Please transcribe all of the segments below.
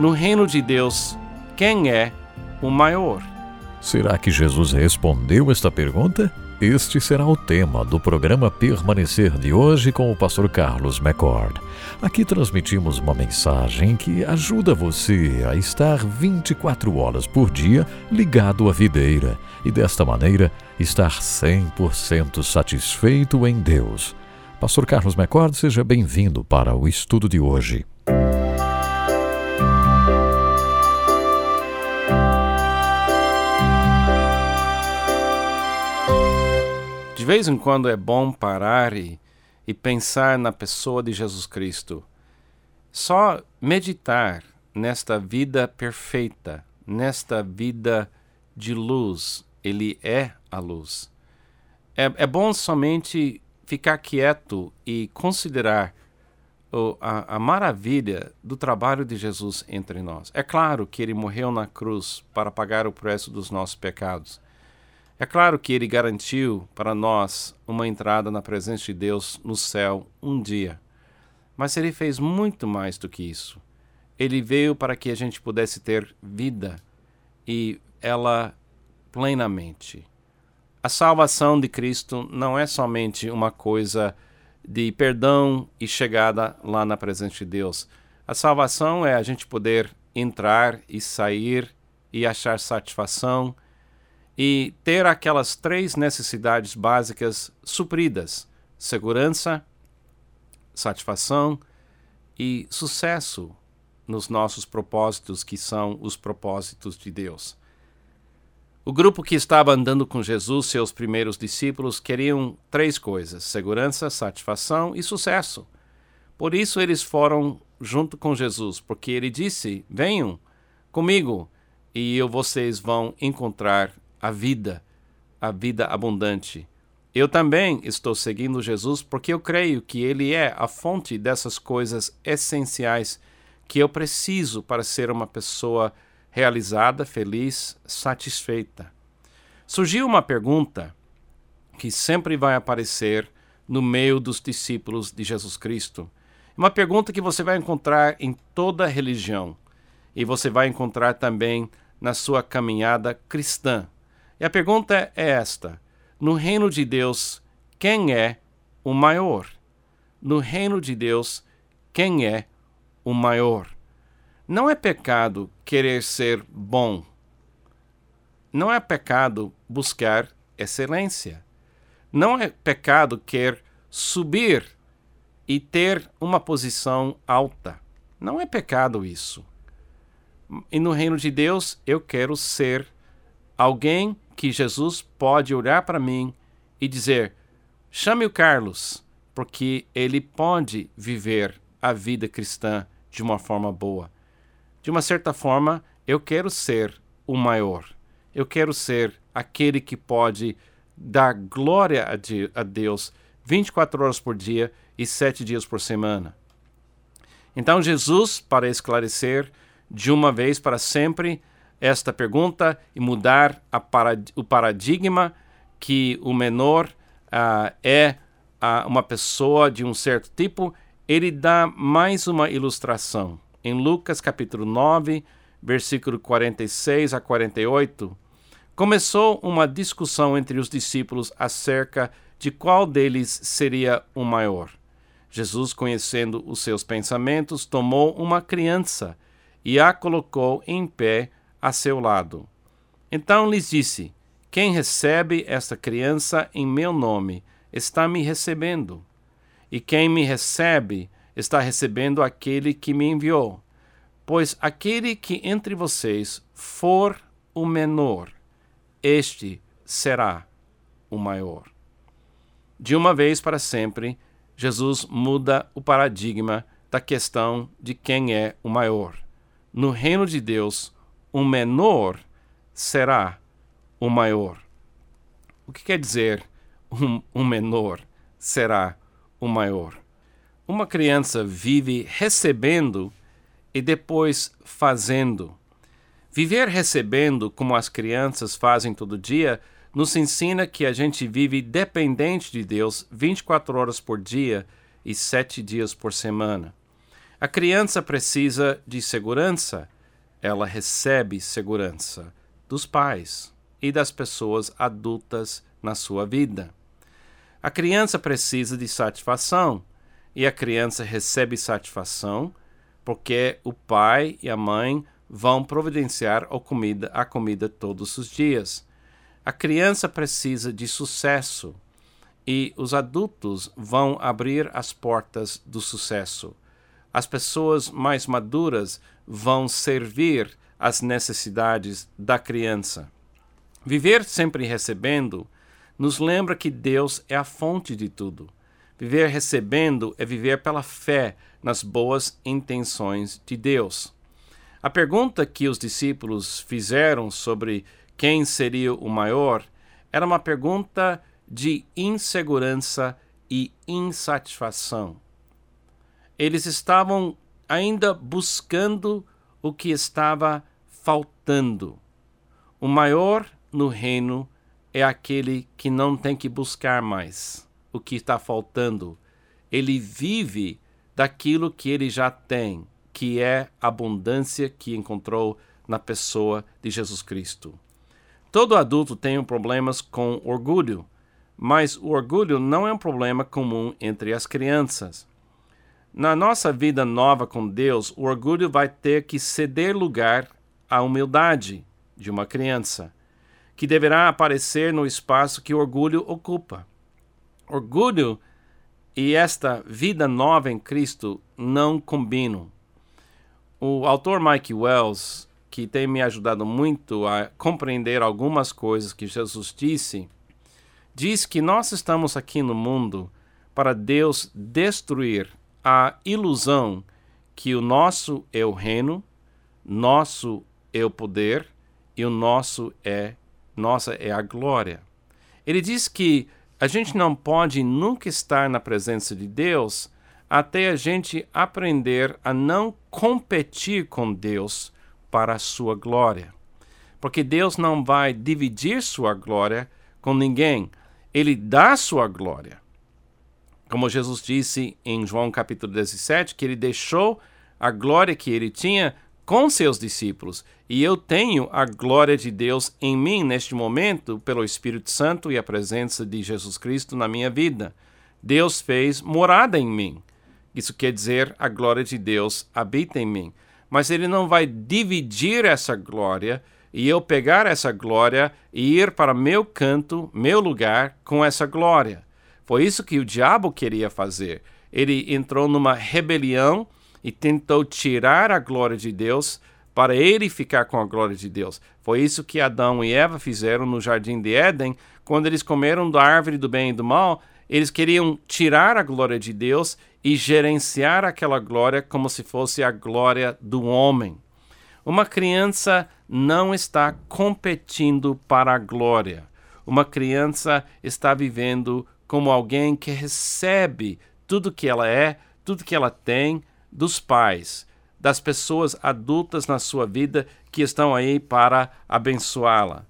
No reino de Deus, quem é o maior? Será que Jesus respondeu esta pergunta? Este será o tema do programa Permanecer de hoje com o pastor Carlos McCord. Aqui transmitimos uma mensagem que ajuda você a estar 24 horas por dia ligado à videira e desta maneira estar 100% satisfeito em Deus. Pastor Carlos McCord, seja bem-vindo para o estudo de hoje. Vez em quando é bom parar e, e pensar na pessoa de Jesus Cristo. Só meditar nesta vida perfeita, nesta vida de luz. Ele é a luz. É, é bom somente ficar quieto e considerar a, a maravilha do trabalho de Jesus entre nós. É claro que ele morreu na cruz para pagar o preço dos nossos pecados. É claro que ele garantiu para nós uma entrada na presença de Deus no céu um dia. Mas ele fez muito mais do que isso. Ele veio para que a gente pudesse ter vida e ela plenamente. A salvação de Cristo não é somente uma coisa de perdão e chegada lá na presença de Deus. A salvação é a gente poder entrar e sair e achar satisfação e ter aquelas três necessidades básicas supridas: segurança, satisfação e sucesso nos nossos propósitos, que são os propósitos de Deus. O grupo que estava andando com Jesus, seus primeiros discípulos, queriam três coisas: segurança, satisfação e sucesso. Por isso eles foram junto com Jesus, porque ele disse: Venham comigo e eu, vocês vão encontrar a vida, a vida abundante. Eu também estou seguindo Jesus porque eu creio que Ele é a fonte dessas coisas essenciais que eu preciso para ser uma pessoa realizada, feliz, satisfeita. Surgiu uma pergunta que sempre vai aparecer no meio dos discípulos de Jesus Cristo. Uma pergunta que você vai encontrar em toda religião e você vai encontrar também na sua caminhada cristã. E a pergunta é esta: no reino de Deus, quem é o maior? No reino de Deus, quem é o maior? Não é pecado querer ser bom. Não é pecado buscar excelência. Não é pecado querer subir e ter uma posição alta. Não é pecado isso. E no reino de Deus, eu quero ser alguém que Jesus pode olhar para mim e dizer: chame o Carlos, porque ele pode viver a vida cristã de uma forma boa. De uma certa forma, eu quero ser o maior. Eu quero ser aquele que pode dar glória a Deus 24 horas por dia e 7 dias por semana. Então, Jesus, para esclarecer de uma vez para sempre esta pergunta e mudar parad o paradigma que o menor uh, é uh, uma pessoa de um certo tipo, ele dá mais uma ilustração. Em Lucas capítulo 9, versículo 46 a 48, começou uma discussão entre os discípulos acerca de qual deles seria o maior. Jesus, conhecendo os seus pensamentos, tomou uma criança e a colocou em pé a seu lado. Então lhes disse: Quem recebe esta criança em meu nome está me recebendo. E quem me recebe está recebendo aquele que me enviou. Pois aquele que entre vocês for o menor, este será o maior. De uma vez para sempre, Jesus muda o paradigma da questão de quem é o maior. No reino de Deus, o menor será o maior. O que quer dizer um, um menor será o maior? Uma criança vive recebendo e depois fazendo. Viver recebendo, como as crianças fazem todo dia, nos ensina que a gente vive dependente de Deus 24 horas por dia e 7 dias por semana. A criança precisa de segurança, ela recebe segurança dos pais e das pessoas adultas na sua vida. A criança precisa de satisfação e a criança recebe satisfação porque o pai e a mãe vão providenciar a comida, a comida todos os dias. A criança precisa de sucesso e os adultos vão abrir as portas do sucesso. As pessoas mais maduras vão servir as necessidades da criança. Viver sempre recebendo nos lembra que Deus é a fonte de tudo. Viver recebendo é viver pela fé nas boas intenções de Deus. A pergunta que os discípulos fizeram sobre quem seria o maior era uma pergunta de insegurança e insatisfação. Eles estavam ainda buscando o que estava faltando. O maior no reino é aquele que não tem que buscar mais o que está faltando. Ele vive daquilo que ele já tem, que é a abundância que encontrou na pessoa de Jesus Cristo. Todo adulto tem problemas com orgulho, mas o orgulho não é um problema comum entre as crianças. Na nossa vida nova com Deus, o orgulho vai ter que ceder lugar à humildade de uma criança, que deverá aparecer no espaço que o orgulho ocupa. Orgulho e esta vida nova em Cristo não combinam. O autor Mike Wells, que tem me ajudado muito a compreender algumas coisas que Jesus disse, diz que nós estamos aqui no mundo para Deus destruir a ilusão que o nosso é o reino, nosso é o poder e o nosso é nossa é a glória. Ele diz que a gente não pode nunca estar na presença de Deus até a gente aprender a não competir com Deus para a sua glória. Porque Deus não vai dividir sua glória com ninguém. Ele dá sua glória. Como Jesus disse em João capítulo 17, que ele deixou a glória que ele tinha com seus discípulos. E eu tenho a glória de Deus em mim neste momento, pelo Espírito Santo e a presença de Jesus Cristo na minha vida. Deus fez morada em mim. Isso quer dizer a glória de Deus habita em mim. Mas ele não vai dividir essa glória e eu pegar essa glória e ir para meu canto, meu lugar com essa glória. Foi isso que o diabo queria fazer. Ele entrou numa rebelião e tentou tirar a glória de Deus para ele ficar com a glória de Deus. Foi isso que Adão e Eva fizeram no jardim de Éden, quando eles comeram da árvore do bem e do mal. Eles queriam tirar a glória de Deus e gerenciar aquela glória como se fosse a glória do homem. Uma criança não está competindo para a glória. Uma criança está vivendo como alguém que recebe tudo que ela é, tudo que ela tem, dos pais, das pessoas adultas na sua vida que estão aí para abençoá-la.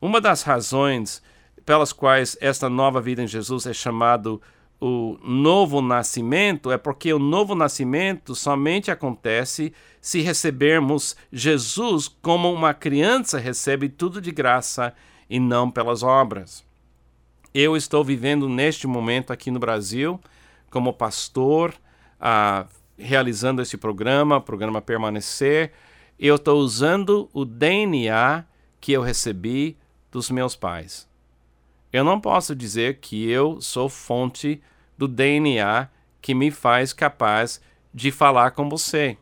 Uma das razões pelas quais esta nova vida em Jesus é chamado o novo nascimento é porque o novo nascimento somente acontece se recebermos Jesus como uma criança recebe tudo de graça e não pelas obras. Eu estou vivendo neste momento aqui no Brasil como pastor, ah, realizando esse programa, programa Permanecer, eu estou usando o DNA que eu recebi dos meus pais. Eu não posso dizer que eu sou fonte do DNA que me faz capaz de falar com você.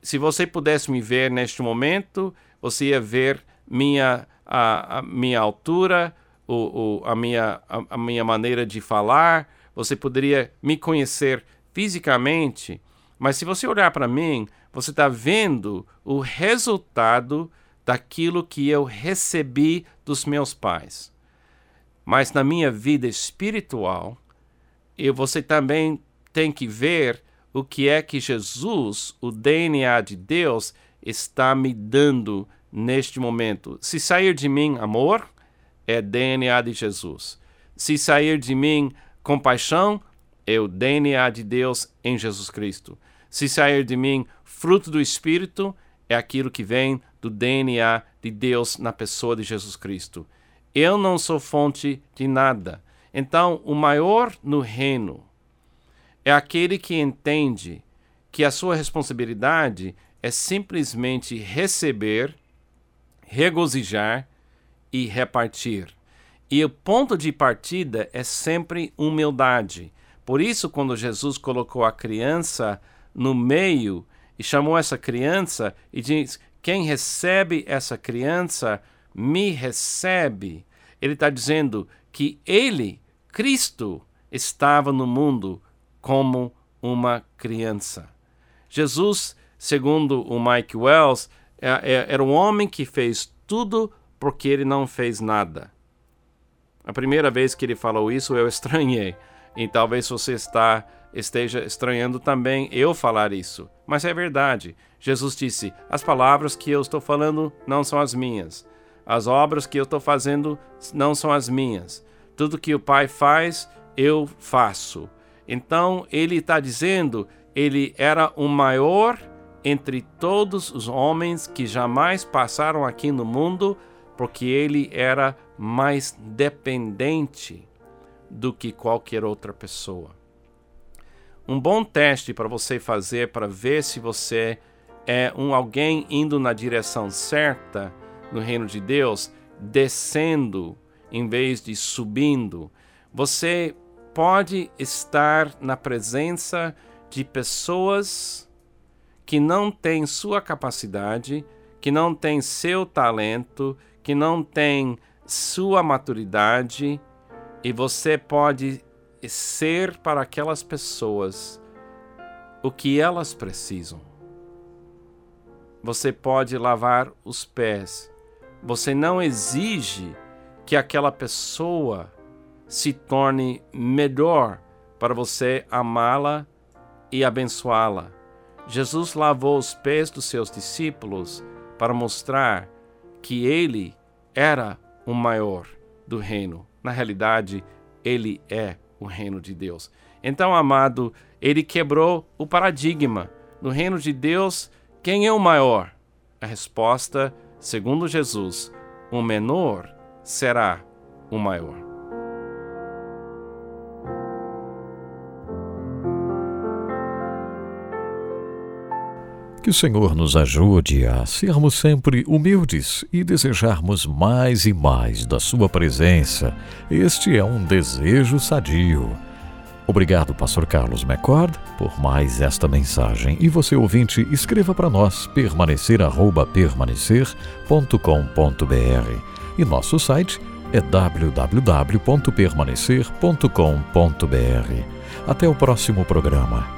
Se você pudesse me ver neste momento, você ia ver minha, a, a minha altura, o, o, a, minha, a, a minha maneira de falar, você poderia me conhecer fisicamente, mas se você olhar para mim, você está vendo o resultado daquilo que eu recebi dos meus pais. Mas na minha vida espiritual, eu, você também tem que ver o que é que Jesus, o DNA de Deus, está me dando neste momento. Se sair de mim amor, é DNA de Jesus. Se sair de mim compaixão, é o DNA de Deus em Jesus Cristo. Se sair de mim fruto do Espírito, é aquilo que vem do DNA de Deus na pessoa de Jesus Cristo. Eu não sou fonte de nada. Então, o maior no reino é aquele que entende que a sua responsabilidade é simplesmente receber, regozijar e repartir. E o ponto de partida é sempre humildade. Por isso, quando Jesus colocou a criança no meio e chamou essa criança e diz: Quem recebe essa criança, me recebe. Ele está dizendo que ele, Cristo, estava no mundo como uma criança. Jesus, segundo o Mike Wells, é, é, era um homem que fez tudo porque ele não fez nada. A primeira vez que ele falou isso, eu estranhei. E talvez você está, esteja estranhando também eu falar isso. Mas é verdade. Jesus disse: As palavras que eu estou falando não são as minhas. As obras que eu estou fazendo não são as minhas. Tudo que o Pai faz, eu faço. Então, ele está dizendo: ele era o maior entre todos os homens que jamais passaram aqui no mundo, porque ele era mais dependente do que qualquer outra pessoa. Um bom teste para você fazer para ver se você é um alguém indo na direção certa no reino de Deus, descendo em vez de subindo. Você pode estar na presença de pessoas que não têm sua capacidade, que não têm seu talento, que não têm sua maturidade e você pode ser para aquelas pessoas o que elas precisam. Você pode lavar os pés. Você não exige que aquela pessoa se torne melhor para você amá-la e abençoá-la. Jesus lavou os pés dos seus discípulos para mostrar que ele era o maior do reino. Na realidade, ele é o reino de Deus. Então, amado, ele quebrou o paradigma. No reino de Deus, quem é o maior? A resposta, segundo Jesus, o menor será o maior. Que o Senhor nos ajude a sermos sempre humildes e desejarmos mais e mais da Sua presença. Este é um desejo sadio. Obrigado, Pastor Carlos McCord, por mais esta mensagem. E você, ouvinte, escreva para nós permanecer@permanecer.com.br. E nosso site é www.permanecer.com.br. Até o próximo programa.